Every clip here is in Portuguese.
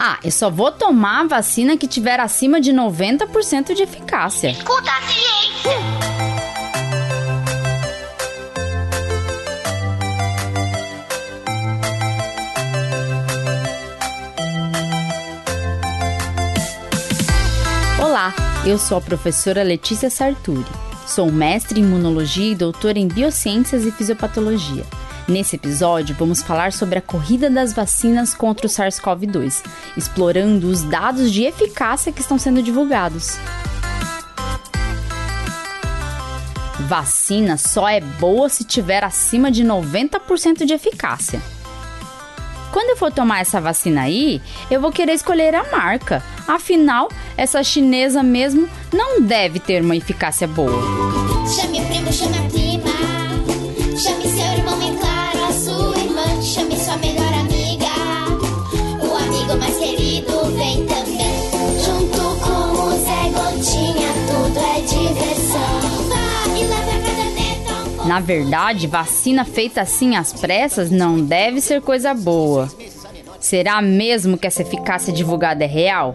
Ah, eu só vou tomar a vacina que tiver acima de 90% de eficácia. Escuta a ciência. Olá, eu sou a professora Letícia Sarturi. Sou mestre em imunologia e doutora em biociências e fisiopatologia. Nesse episódio, vamos falar sobre a corrida das vacinas contra o SARS-CoV-2, explorando os dados de eficácia que estão sendo divulgados. Vacina só é boa se tiver acima de 90% de eficácia. Quando eu for tomar essa vacina aí, eu vou querer escolher a marca. Afinal, essa chinesa mesmo não deve ter uma eficácia boa. Chame primo, chame Chame sua melhor amiga. O amigo mais querido vem também. Junto com o Zé Gotinha, tudo é diversão. Vá e leve a caderneta um. Na verdade, vacina feita assim às pressas não deve ser coisa boa. Será mesmo que essa eficácia divulgada é real?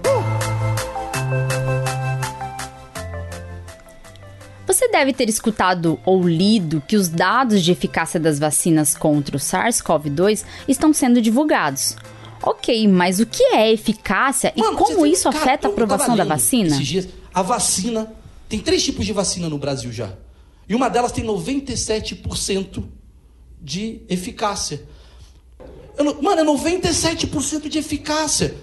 Você deve ter escutado ou lido que os dados de eficácia das vacinas contra o SARS-CoV-2 estão sendo divulgados. Ok, mas o que é eficácia e Mano, como você- isso cara, afeta a aprovação da vacina? Dias, a vacina. Tem três tipos de vacina no Brasil já. E uma delas tem 97% de eficácia. Eu não- mano, é 97% de eficácia.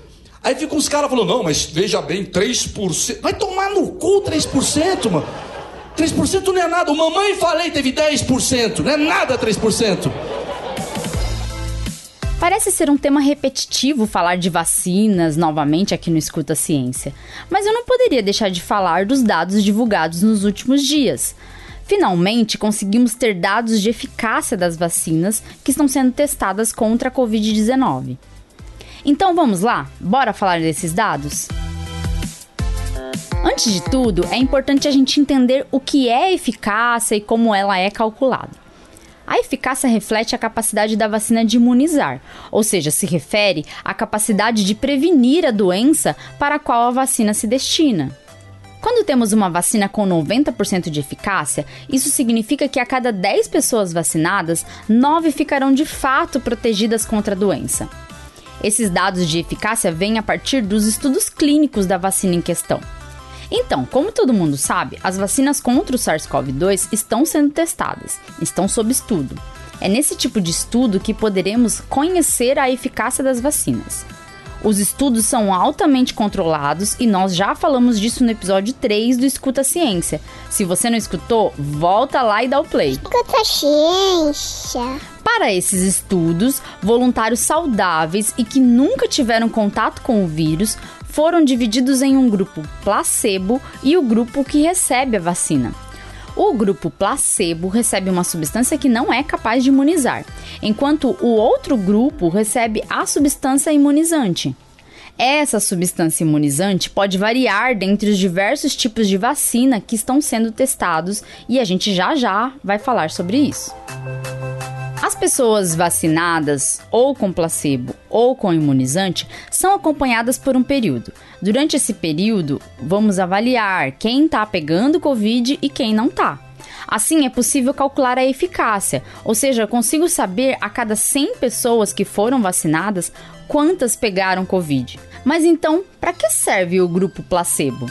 Aí ficam uns caras falando, não, mas veja bem, 3%. Vai tomar no cu 3%, mano. 3% não é nada. O mamãe falei teve 10%. Não é nada 3%. Parece ser um tema repetitivo falar de vacinas novamente aqui no Escuta Ciência, mas eu não poderia deixar de falar dos dados divulgados nos últimos dias. Finalmente, conseguimos ter dados de eficácia das vacinas que estão sendo testadas contra a Covid-19. Então vamos lá? Bora falar desses dados? Antes de tudo, é importante a gente entender o que é eficácia e como ela é calculada. A eficácia reflete a capacidade da vacina de imunizar, ou seja, se refere à capacidade de prevenir a doença para a qual a vacina se destina. Quando temos uma vacina com 90% de eficácia, isso significa que a cada 10 pessoas vacinadas, 9 ficarão de fato protegidas contra a doença. Esses dados de eficácia vêm a partir dos estudos clínicos da vacina em questão. Então, como todo mundo sabe, as vacinas contra o SARS-CoV-2 estão sendo testadas, estão sob estudo. É nesse tipo de estudo que poderemos conhecer a eficácia das vacinas. Os estudos são altamente controlados e nós já falamos disso no episódio 3 do Escuta Ciência. Se você não escutou, volta lá e dá o play. Escuta a ciência. Para esses estudos, voluntários saudáveis e que nunca tiveram contato com o vírus foram divididos em um grupo placebo e o grupo que recebe a vacina. O grupo placebo recebe uma substância que não é capaz de imunizar, enquanto o outro grupo recebe a substância imunizante. Essa substância imunizante pode variar dentre os diversos tipos de vacina que estão sendo testados e a gente já já vai falar sobre isso. As pessoas vacinadas ou com placebo ou com imunizante são acompanhadas por um período. Durante esse período, vamos avaliar quem está pegando Covid e quem não está. Assim, é possível calcular a eficácia, ou seja, consigo saber a cada 100 pessoas que foram vacinadas quantas pegaram Covid. Mas então, para que serve o grupo placebo?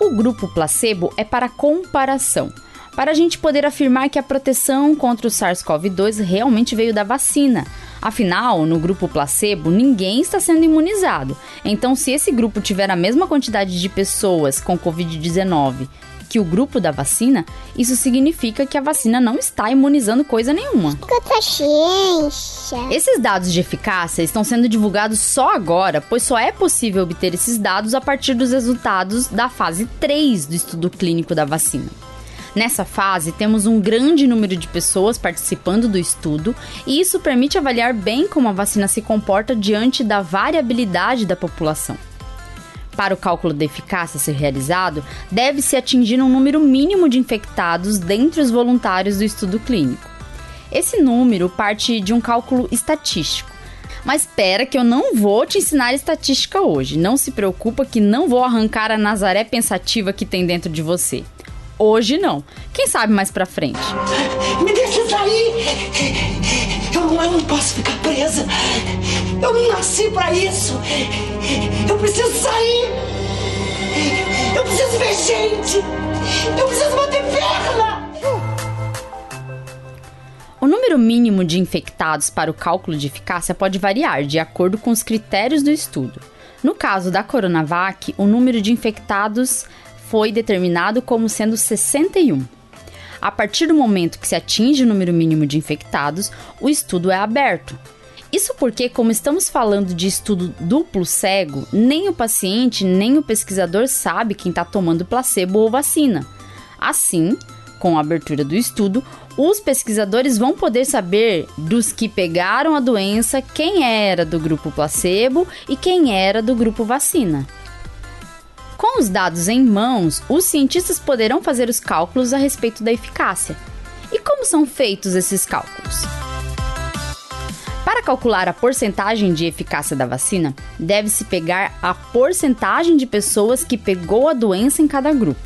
O grupo placebo é para comparação, para a gente poder afirmar que a proteção contra o SARS-CoV-2 realmente veio da vacina. Afinal, no grupo placebo, ninguém está sendo imunizado. Então, se esse grupo tiver a mesma quantidade de pessoas com Covid-19 que o grupo da vacina, isso significa que a vacina não está imunizando coisa nenhuma. Esses dados de eficácia estão sendo divulgados só agora, pois só é possível obter esses dados a partir dos resultados da fase 3 do estudo clínico da vacina. Nessa fase, temos um grande número de pessoas participando do estudo, e isso permite avaliar bem como a vacina se comporta diante da variabilidade da população. Para o cálculo da eficácia ser realizado, deve-se atingir um número mínimo de infectados dentre os voluntários do estudo clínico. Esse número parte de um cálculo estatístico. Mas espera que eu não vou te ensinar estatística hoje. Não se preocupa que não vou arrancar a Nazaré pensativa que tem dentro de você. Hoje não. Quem sabe mais pra frente. Me deixa sair! Eu não, eu não posso ficar presa! Eu não nasci pra isso! Eu preciso sair! Eu preciso ver gente! Eu preciso bater perna! O número mínimo de infectados para o cálculo de eficácia pode variar de acordo com os critérios do estudo. No caso da Coronavac, o número de infectados foi determinado como sendo 61. A partir do momento que se atinge o número mínimo de infectados, o estudo é aberto. Isso porque, como estamos falando de estudo duplo cego, nem o paciente nem o pesquisador sabe quem está tomando placebo ou vacina. Assim, com a abertura do estudo, os pesquisadores vão poder saber dos que pegaram a doença quem era do grupo placebo e quem era do grupo vacina. Com os dados em mãos, os cientistas poderão fazer os cálculos a respeito da eficácia. E como são feitos esses cálculos? Para calcular a porcentagem de eficácia da vacina, deve-se pegar a porcentagem de pessoas que pegou a doença em cada grupo.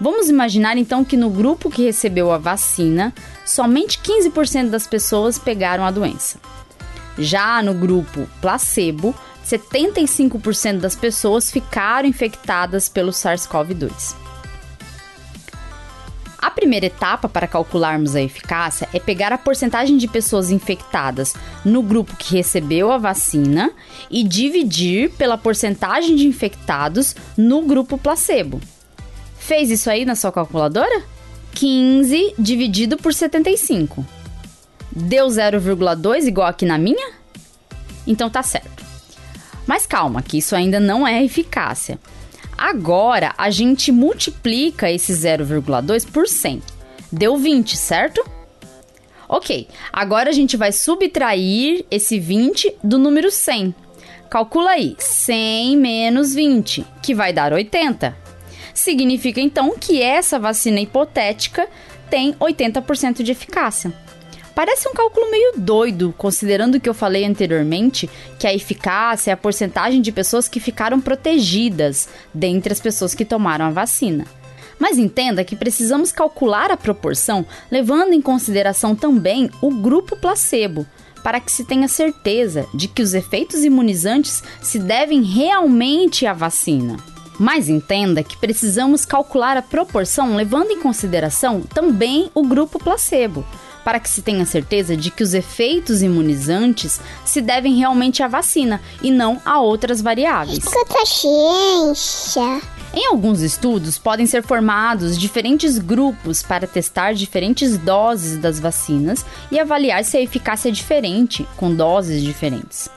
Vamos imaginar então que no grupo que recebeu a vacina, somente 15% das pessoas pegaram a doença. Já no grupo placebo, 75% das pessoas ficaram infectadas pelo SARS-CoV-2. A primeira etapa para calcularmos a eficácia é pegar a porcentagem de pessoas infectadas no grupo que recebeu a vacina e dividir pela porcentagem de infectados no grupo placebo. Fez isso aí na sua calculadora? 15 dividido por 75. Deu 0,2 igual aqui na minha? Então tá certo. Mas calma, que isso ainda não é eficácia. Agora a gente multiplica esse 0,2 por 100. Deu 20, certo? Ok, agora a gente vai subtrair esse 20 do número 100. Calcula aí, 100 menos 20, que vai dar 80. Significa então que essa vacina hipotética tem 80% de eficácia. Parece um cálculo meio doido, considerando o que eu falei anteriormente, que a eficácia é a porcentagem de pessoas que ficaram protegidas dentre as pessoas que tomaram a vacina. Mas entenda que precisamos calcular a proporção levando em consideração também o grupo placebo, para que se tenha certeza de que os efeitos imunizantes se devem realmente à vacina. Mas entenda que precisamos calcular a proporção levando em consideração também o grupo placebo, para que se tenha certeza de que os efeitos imunizantes se devem realmente à vacina e não a outras variáveis. Escuta, ciência. Em alguns estudos, podem ser formados diferentes grupos para testar diferentes doses das vacinas e avaliar se a eficácia é diferente com doses diferentes.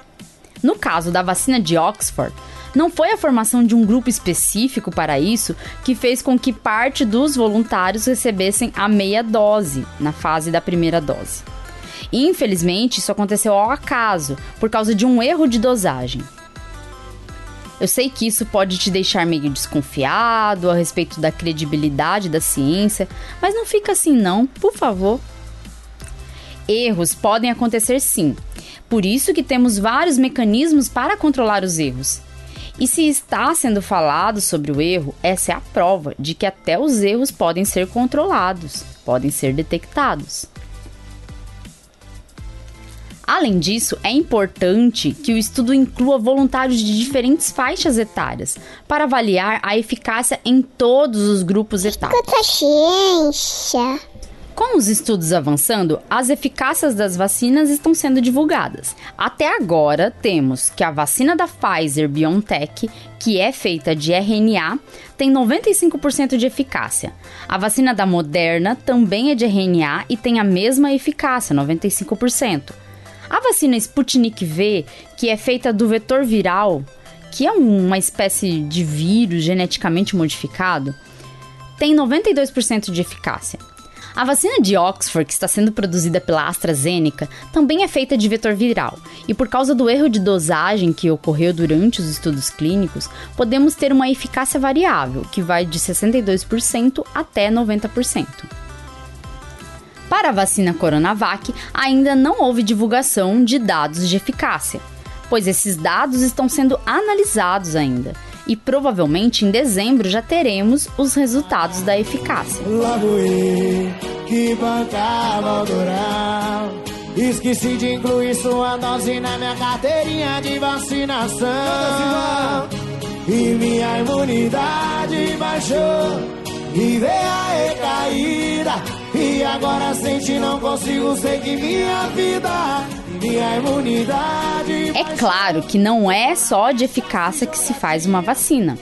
No caso da vacina de Oxford, não foi a formação de um grupo específico para isso que fez com que parte dos voluntários recebessem a meia dose na fase da primeira dose. Infelizmente, isso aconteceu ao acaso, por causa de um erro de dosagem. Eu sei que isso pode te deixar meio desconfiado a respeito da credibilidade da ciência, mas não fica assim não, por favor. Erros podem acontecer sim. Por isso que temos vários mecanismos para controlar os erros. E se está sendo falado sobre o erro, essa é a prova de que até os erros podem ser controlados, podem ser detectados. Além disso, é importante que o estudo inclua voluntários de diferentes faixas etárias para avaliar a eficácia em todos os grupos etários. Escuta, ciência. Com os estudos avançando, as eficácias das vacinas estão sendo divulgadas. Até agora, temos que a vacina da Pfizer BioNTech, que é feita de RNA, tem 95% de eficácia. A vacina da Moderna também é de RNA e tem a mesma eficácia, 95%. A vacina Sputnik V, que é feita do vetor viral, que é uma espécie de vírus geneticamente modificado, tem 92% de eficácia. A vacina de Oxford, que está sendo produzida pela AstraZeneca, também é feita de vetor viral, e por causa do erro de dosagem que ocorreu durante os estudos clínicos, podemos ter uma eficácia variável, que vai de 62% até 90%. Para a vacina Coronavac, ainda não houve divulgação de dados de eficácia, pois esses dados estão sendo analisados ainda. E provavelmente em dezembro já teremos os resultados da eficácia. Logo eu, que bancava o doral. Esqueci de incluir sua dose na minha carteirinha de vacinação. E minha imunidade baixou. E veio a recaída. E agora sente, não consigo seguir minha vida. É claro que não é só de eficácia que se faz uma vacina.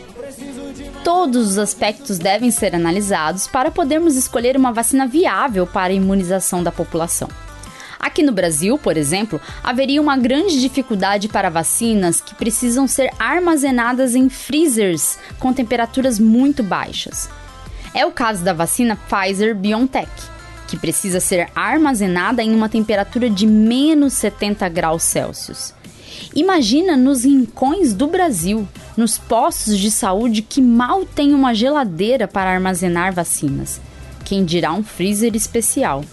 Todos os aspectos devem ser analisados para podermos escolher uma vacina viável para a imunização da população. Aqui no Brasil, por exemplo, haveria uma grande dificuldade para vacinas que precisam ser armazenadas em freezers com temperaturas muito baixas. É o caso da vacina Pfizer BioNTech, que precisa ser armazenada em uma temperatura de menos 70 graus Celsius. Imagina nos rincões do Brasil, nos postos de saúde que mal têm uma geladeira para armazenar vacinas. Quem dirá um freezer especial?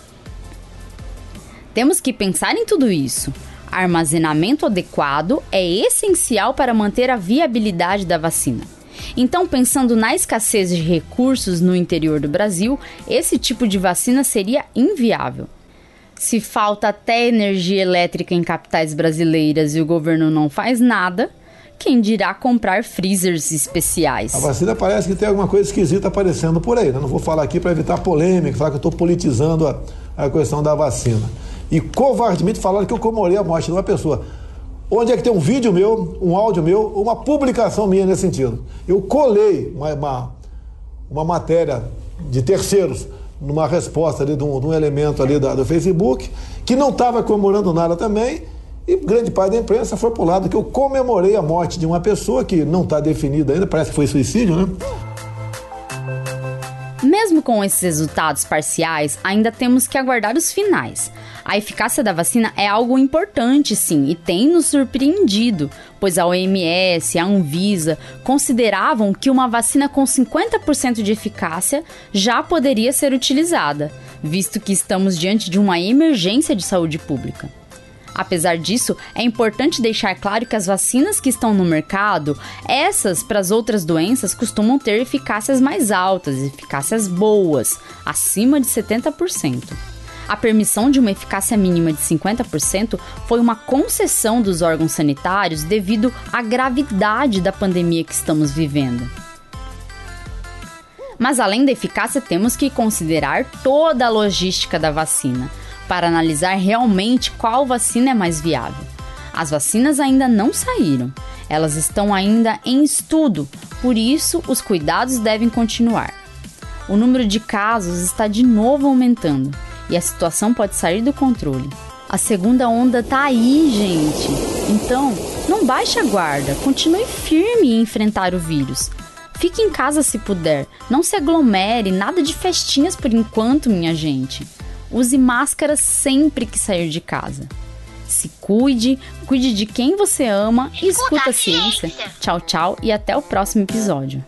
Temos que pensar em tudo isso. Armazenamento adequado é essencial para manter a viabilidade da vacina. Então, pensando na escassez de recursos no interior do Brasil, esse tipo de vacina seria inviável. Se falta até energia elétrica em capitais brasileiras e o governo não faz nada, quem dirá comprar freezers especiais? A vacina parece que tem alguma coisa esquisita aparecendo por aí. Né? Não vou falar aqui para evitar polêmica, falar que eu estou politizando a, a questão da vacina e covardemente falaram que eu comemorei a morte de uma pessoa. Onde é que tem um vídeo meu, um áudio meu, uma publicação minha nesse sentido? Eu colei uma, uma, uma matéria de terceiros numa resposta ali de um, de um elemento ali da, do Facebook, que não estava comemorando nada também, e grande parte da imprensa foi para o lado que eu comemorei a morte de uma pessoa que não está definida ainda, parece que foi suicídio, né? Mesmo com esses resultados parciais, ainda temos que aguardar os finais. A eficácia da vacina é algo importante, sim, e tem nos surpreendido, pois a OMS, a Anvisa consideravam que uma vacina com 50% de eficácia já poderia ser utilizada, visto que estamos diante de uma emergência de saúde pública. Apesar disso, é importante deixar claro que as vacinas que estão no mercado, essas para as outras doenças costumam ter eficácias mais altas, eficácias boas, acima de 70%. A permissão de uma eficácia mínima de 50% foi uma concessão dos órgãos sanitários devido à gravidade da pandemia que estamos vivendo. Mas além da eficácia, temos que considerar toda a logística da vacina para analisar realmente qual vacina é mais viável. As vacinas ainda não saíram, elas estão ainda em estudo, por isso os cuidados devem continuar. O número de casos está de novo aumentando e a situação pode sair do controle. A segunda onda tá aí, gente. Então, não baixe a guarda, continue firme em enfrentar o vírus. Fique em casa se puder, não se aglomere, nada de festinhas por enquanto, minha gente. Use máscara sempre que sair de casa. Se cuide, cuide de quem você ama e escuta a ciência. Tchau, tchau e até o próximo episódio.